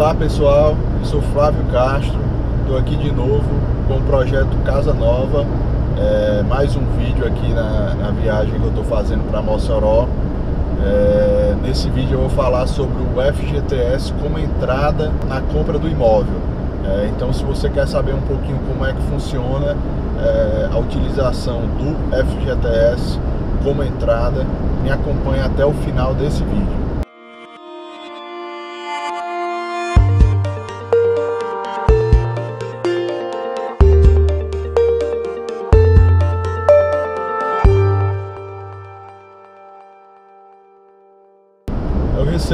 Olá pessoal, eu sou Flávio Castro, estou aqui de novo com o projeto Casa Nova, é, mais um vídeo aqui na, na viagem que eu estou fazendo para Mossoró. É, nesse vídeo eu vou falar sobre o FGTS como entrada na compra do imóvel. É, então se você quer saber um pouquinho como é que funciona é, a utilização do FGTS como entrada, me acompanhe até o final desse vídeo.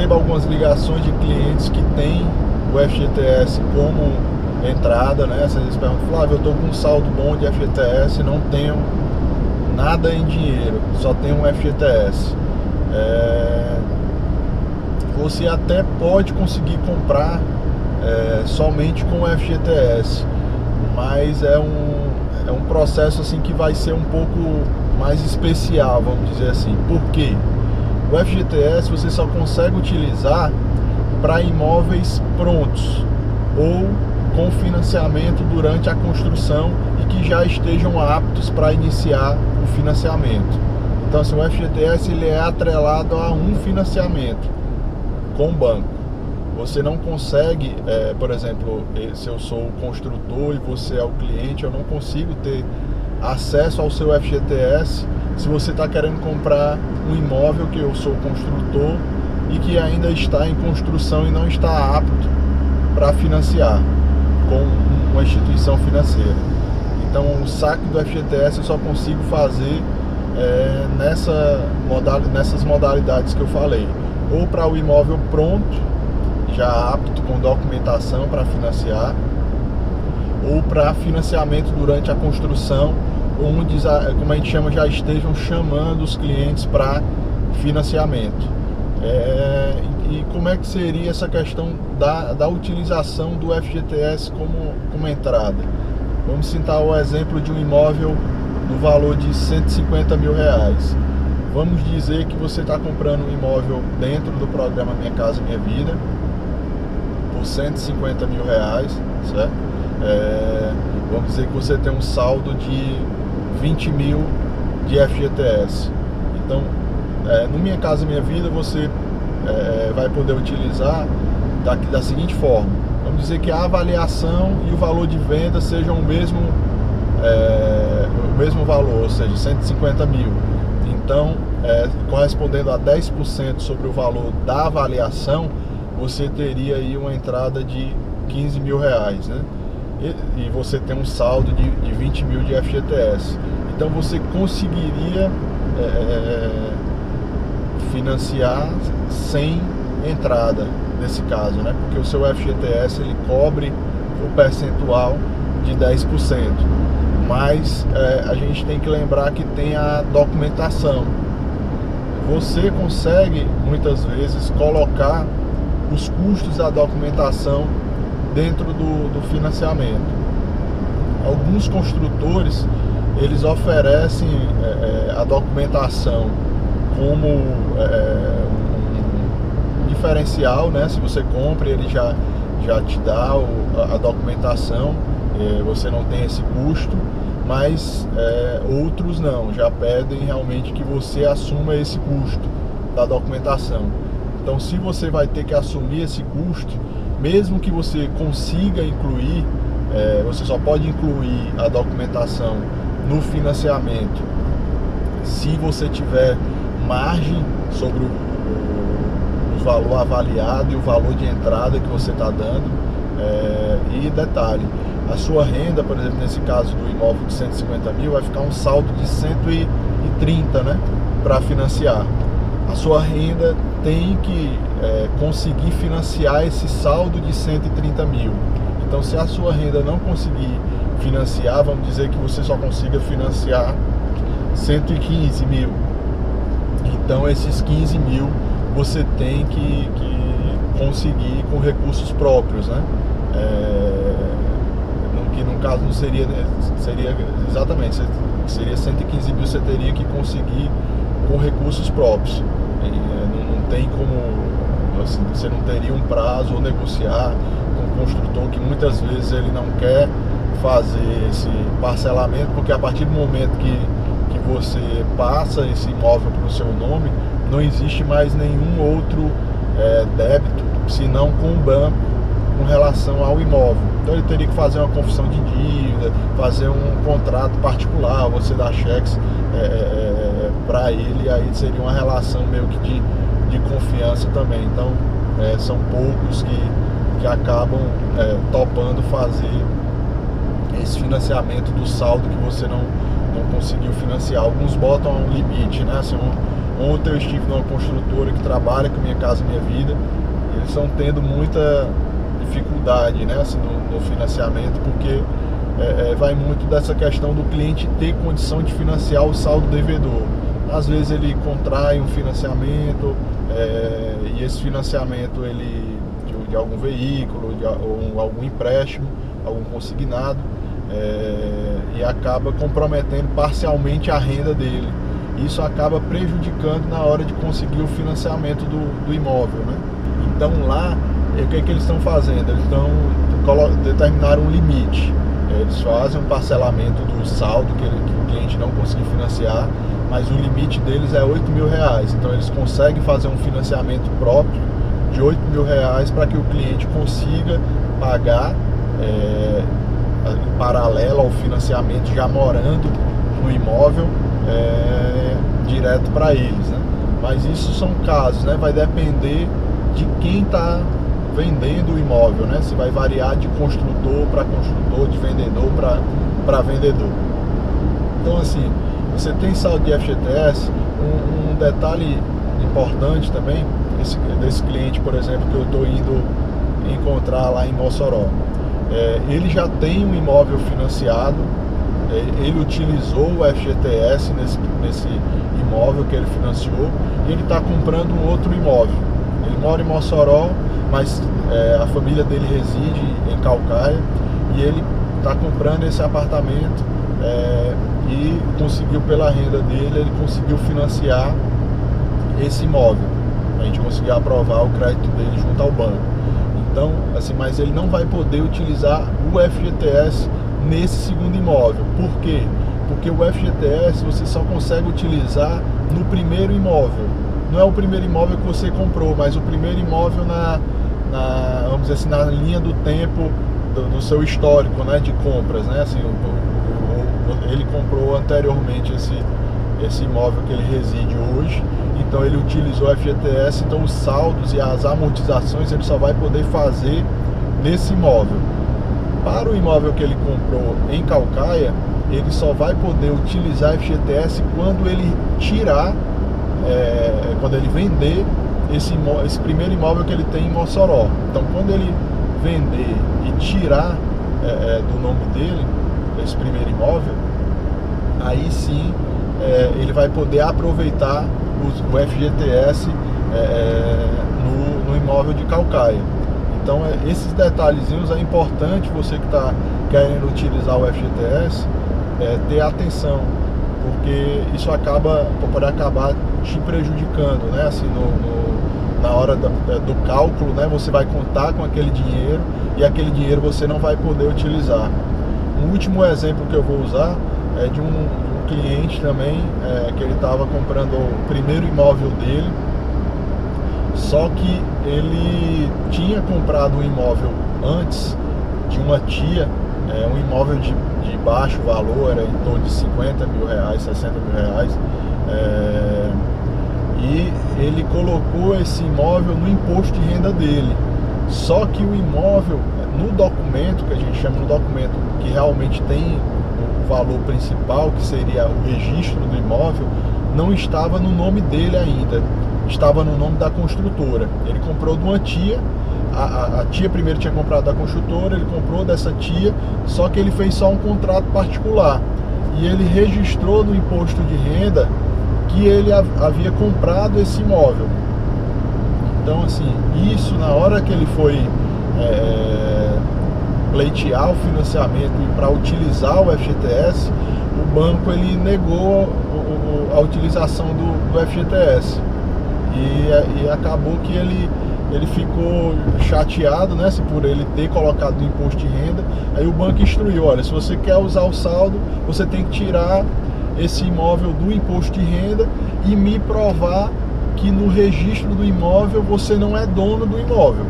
Recebo algumas ligações de clientes que têm o FGTS como entrada, né? Vocês perguntam, Flávio, eu estou com um saldo bom de FGTS, não tenho nada em dinheiro, só tenho um FGTS. É... Você até pode conseguir comprar é, somente com o FGTS, mas é um, é um processo assim que vai ser um pouco mais especial, vamos dizer assim. Por quê? O FGTS você só consegue utilizar para imóveis prontos ou com financiamento durante a construção e que já estejam aptos para iniciar o financiamento. Então, assim, o FGTS ele é atrelado a um financiamento com o banco. Você não consegue, é, por exemplo, se eu sou o construtor e você é o cliente, eu não consigo ter acesso ao seu FGTS se você está querendo comprar um imóvel que eu sou construtor e que ainda está em construção e não está apto para financiar com uma instituição financeira. Então o saque do FGTS eu só consigo fazer é, nessa modal, nessas modalidades que eu falei. Ou para o imóvel pronto, já apto com documentação para financiar, ou para financiamento durante a construção onde, como a gente chama, já estejam chamando os clientes para financiamento. É, e como é que seria essa questão da, da utilização do FGTS como, como entrada? Vamos citar o exemplo de um imóvel no valor de 150 mil reais. Vamos dizer que você está comprando um imóvel dentro do programa Minha Casa Minha Vida por 150 mil reais, certo? É, vamos dizer que você tem um saldo de 20 mil de FGTS. Então, é, no Minha Casa Minha Vida, você é, vai poder utilizar da, da seguinte forma. Vamos dizer que a avaliação e o valor de venda sejam o mesmo, é, o mesmo valor, ou seja, 150 mil. Então, é, correspondendo a 10% sobre o valor da avaliação, você teria aí uma entrada de 15 mil reais, né? E, você tem um saldo de, de 20 mil de FGTS. Então você conseguiria é, é, financiar sem entrada nesse caso, né? Porque o seu FGTS ele cobre o percentual de 10%. Mas é, a gente tem que lembrar que tem a documentação. Você consegue muitas vezes colocar os custos da documentação dentro do, do financiamento. Alguns construtores eles oferecem é, é a documentação como é, um diferencial, né? Se você compra, ele já, já te dá o, a, documentação, é, você não tem esse custo, mas é, outros não, já pedem realmente que você assuma esse custo da documentação. Então, se você vai ter que assumir esse custo, mesmo que você consiga incluir, é, você só pode incluir a documentação no financiamento se você tiver margem sobre o, o, valor avaliado e o valor de entrada que você está dando. É, e detalhe, a sua renda, por exemplo, nesse caso do imóvel de 150 mil, vai ficar um saldo de 130 né, para financiar. A sua renda tem que é, conseguir financiar esse saldo de 130 mil. Então, se a sua renda não conseguir financiar, vamos dizer que você só consiga financiar 115 mil. Então, esses 15 mil você tem que, que conseguir com recursos próprios, né? É, que no caso não seria, né, seria exatamente, seria 115 mil você teria que conseguir com recursos próprios. É, não, não tem como assim, você não teria um prazo ou negociar com o construtor que muitas vezes ele não quer fazer esse parcelamento, porque a partir do momento que, que você passa esse imóvel para o seu nome, não existe mais nenhum outro é, débito, senão com o banco, com relação ao imóvel. Então ele teria que fazer uma confissão de dívida, fazer um contrato particular, você dar cheques é, é, é para ele, aí seria uma relação meio que de, de confiança também. Então é, são poucos que, que acabam é, topando fazer esse financiamento do saldo que você não, não conseguiu financiar. Alguns botam um limite, né? Assim, um, ontem eu estive numa construtora que trabalha com Minha Casa Minha Vida, e eles estão tendo muita dificuldade né? assim, no, no financiamento, porque é, é, vai muito dessa questão do cliente ter condição de financiar o saldo devedor. Às vezes ele contrai um financiamento é, e esse financiamento ele de, de algum veículo, de ou algum empréstimo, algum consignado, é, e acaba comprometendo parcialmente a renda dele. Isso acaba prejudicando na hora de conseguir o financiamento do, do imóvel. Né? Então lá, o que, é que eles estão fazendo? Eles estão determinar um limite. Eles fazem um parcelamento do saldo que, ele, que o cliente não conseguiu financiar, mas o limite deles é 8 mil reais. Então eles conseguem fazer um financiamento próprio de 8 mil reais para que o cliente consiga pagar é, em paralelo ao financiamento, já morando no imóvel é, direto para eles. Né? Mas isso são casos, né? vai depender de quem está vendendo o imóvel, né? se vai variar de construtor para construtor, de vendedor para vendedor. Então, assim, você tem saldo de FGTS, um, um detalhe importante também, esse, desse cliente, por exemplo, que eu estou indo encontrar lá em Mossoró é, ele já tem um imóvel financiado, é, ele utilizou o FGTS nesse, nesse imóvel que ele financiou e ele está comprando um outro imóvel. Ele mora em Mossoró, mas é, a família dele reside em Calcaia e ele está comprando esse apartamento é, e conseguiu pela renda dele, ele conseguiu financiar esse imóvel. A gente conseguiu aprovar o crédito dele junto ao banco. Então, assim, mas ele não vai poder utilizar o FGTS nesse segundo imóvel. Por quê? Porque o FGTS você só consegue utilizar no primeiro imóvel. Não é o primeiro imóvel que você comprou, mas o primeiro imóvel na, na vamos dizer assim, na linha do tempo do, do seu histórico, né, de compras, né? Assim, o, o, ele comprou anteriormente esse esse imóvel que ele reside hoje então ele utilizou o FGTS, então os saldos e as amortizações ele só vai poder fazer nesse imóvel. Para o imóvel que ele comprou em Calcaia, ele só vai poder utilizar FGTS quando ele tirar, é, quando ele vender esse, esse primeiro imóvel que ele tem em Mossoró. Então quando ele vender e tirar é, é, do nome dele esse primeiro imóvel, aí sim é, ele vai poder aproveitar o FGTS é, é, no, no, imóvel de Calcaia. Então é, esses detalhezinhos é importante você que está querendo utilizar o FGTS ter atenção, porque isso acaba pode acabar te prejudicando, né? Assim, no, no, na hora do, é, do cálculo, né? Você vai contar com aquele dinheiro e aquele dinheiro você não vai poder utilizar. Um último exemplo que eu vou usar é de um, cliente também, é, que ele estava comprando o primeiro imóvel dele, só que ele tinha comprado um imóvel antes de uma tia, é, um imóvel de, de baixo valor, era em torno de 50 mil reais, 60 mil reais. É, e ele colocou esse imóvel no imposto de renda dele. Só que o imóvel, no documento, que a gente chama no documento que realmente tem valor principal, que seria o registro do imóvel, não estava no nome dele ainda, estava no nome da construtora. Ele comprou de uma tia, a, a, a, tia primeiro tinha comprado da construtora, ele comprou dessa tia, só que ele fez só um contrato particular. E ele registrou no imposto de renda que ele havia comprado esse imóvel. Então, assim, isso na hora que ele foi é, pleitear o financiamento e para utilizar o FGTS, o banco ele negou a utilização do, do FGTS. E, e, acabou que ele, ele ficou chateado, né, por ele ter colocado no imposto de renda. Aí o banco instruiu, olha, se você quer usar o saldo, você tem que tirar esse imóvel do imposto de renda e me provar que no registro do imóvel você não é dono do imóvel.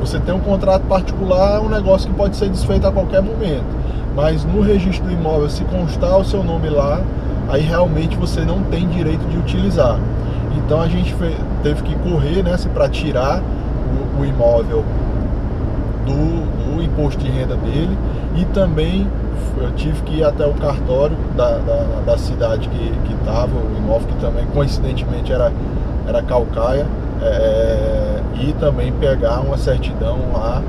Você tem um contrato particular, um negócio que pode ser desfeito a qualquer momento. Mas no registro do imóvel, se constar o seu nome lá, aí realmente você não tem direito de utilizar. Então a gente teve que correr né, para tirar o, o imóvel do, do, imposto de renda dele e também eu tive que ir até o cartório da, da, da cidade que estava o imóvel, que também coincidentemente era, era Calcaia, é, e também pegar uma certidão lá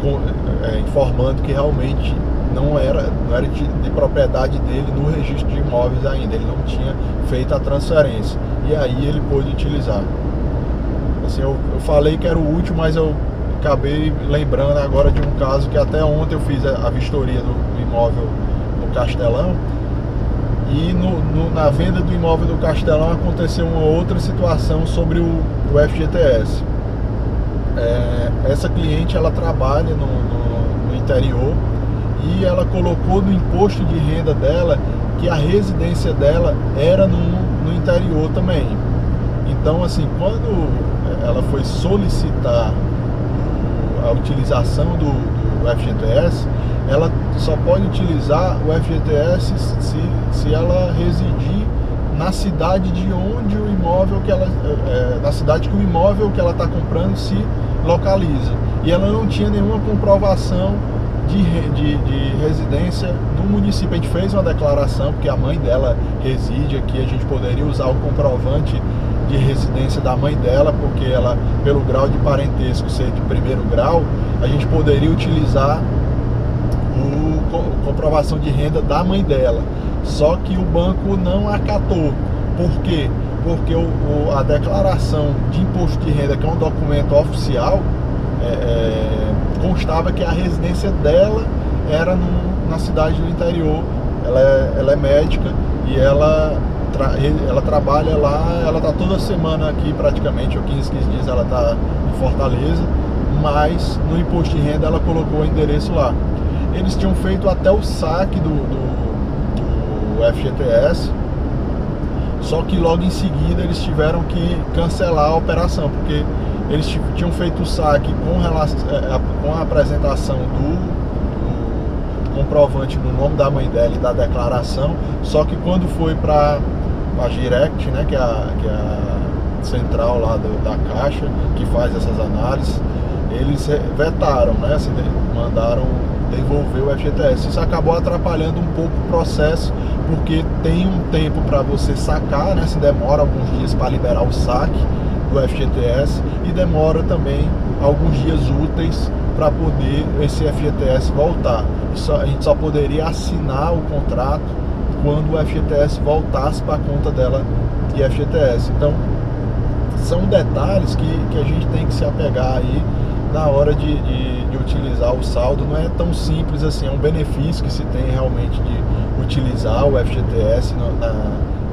com, é, informando que realmente não era, não era de, de, propriedade dele no registro de imóveis ainda, ele não tinha feito a transferência. E aí ele pôde utilizar. Assim, eu, eu falei que era o último, mas eu acabei lembrando agora de um caso que até ontem eu fiz a, a vistoria do, imóvel no Castelão. E no, no, na venda do imóvel do Castelão aconteceu uma outra situação sobre o, o FGTS. É, essa cliente ela trabalha no, no, no interior e ela colocou no imposto de renda dela que a residência dela era no, no interior também. Então, assim, quando ela foi solicitar a utilização do, do FGTS, ela só pode utilizar o FGTS se, se ela residir na cidade de onde o imóvel que ela é, na cidade que o imóvel que ela está comprando se localiza e ela não tinha nenhuma comprovação de, de, de, residência no município. A gente fez uma declaração, porque a mãe dela reside aqui, a gente poderia usar o comprovante de residência da mãe dela, porque ela, pelo grau de parentesco ser de primeiro grau, a gente poderia utilizar comprovação de renda da mãe dela. Só que o banco não acatou. Por quê? Porque o, o, a declaração de imposto de renda, que é um documento oficial, é, é, constava que a residência dela era no, na cidade do interior. Ela é, ela é médica e ela, tra, ela trabalha lá, ela está toda semana aqui praticamente, ou 15, 15 dias ela está em Fortaleza, mas no imposto de renda ela colocou o endereço lá. Eles tinham feito até o saque do, do, do FGTS, só que logo em seguida eles tiveram que cancelar a operação, porque eles tinham feito o saque com, relação, é, com a apresentação do, do, comprovante no nome da mãe dela e da declaração, só que quando foi para a Direct, né, que é a, que é a central lá do, da Caixa, que faz essas análises, eles vetaram, né, mandaram devolver o FGTS. Isso acabou atrapalhando um pouco o processo, porque tem um tempo para você sacar, né, se demora alguns dias para liberar o saque, do FGTS e demora também alguns dias úteis para poder esse FGTS voltar. Só, a gente só poderia assinar o contrato quando o FGTS voltasse para a conta dela de FGTS. Então, são detalhes que, que a gente tem que se apegar aí na hora de, de, de, utilizar o saldo. Não é tão simples assim, é um benefício que se tem realmente de utilizar o FGTS na, na,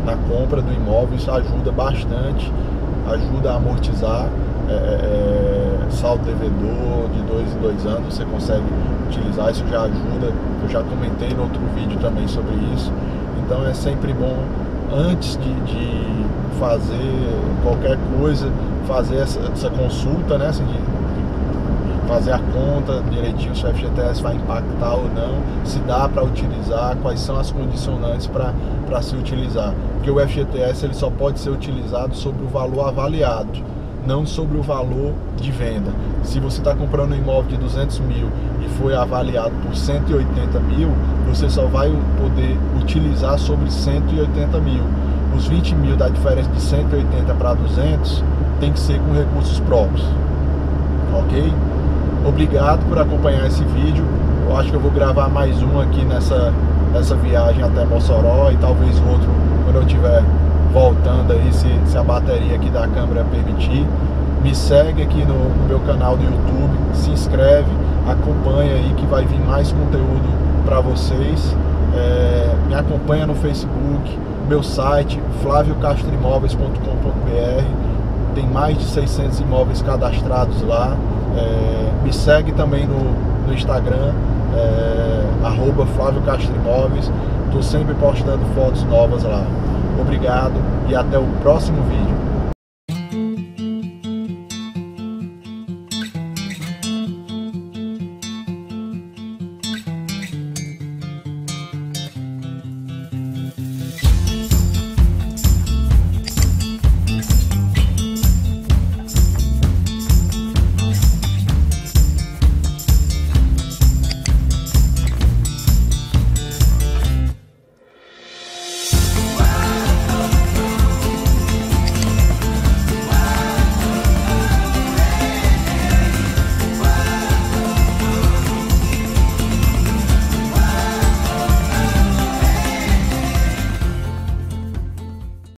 na compra do imóvel. Isso ajuda bastante ajuda a amortizar é, é, é, saldo devedor de dois em dois anos, você consegue utilizar, isso já ajuda. Eu já comentei no outro vídeo também sobre isso. Então é sempre bom, antes de, de fazer qualquer coisa, fazer essa, essa consulta, né? Assim, de, fazer a conta direitinho se o FGTS vai impactar ou não, se dá para utilizar, quais são as condicionantes para se utilizar porque o FGTS ele só pode ser utilizado sobre o valor avaliado, não sobre o valor de venda. Se você está comprando um imóvel de 200 mil e foi avaliado por 180 mil, você só vai poder utilizar sobre 180 mil. Os 20 mil da diferença de 180 para 200 tem que ser com recursos próprios, ok? Obrigado por acompanhar esse vídeo. Eu acho que eu vou gravar mais um aqui nessa, nessa viagem até Mossoró e talvez outro quando eu estiver voltando aí, se, se a bateria aqui da câmera permitir. Me segue aqui no, no meu canal do YouTube, se inscreve, acompanha aí que vai vir mais conteúdo para vocês. É, me acompanha no Facebook, meu site flaviocastroimóveis.com.br tem mais de 600 imóveis cadastrados lá. É, me segue também no, no Instagram, é, arroba Flávio Castro Imóveis. Estou sempre postando fotos novas lá. Obrigado e até o próximo vídeo.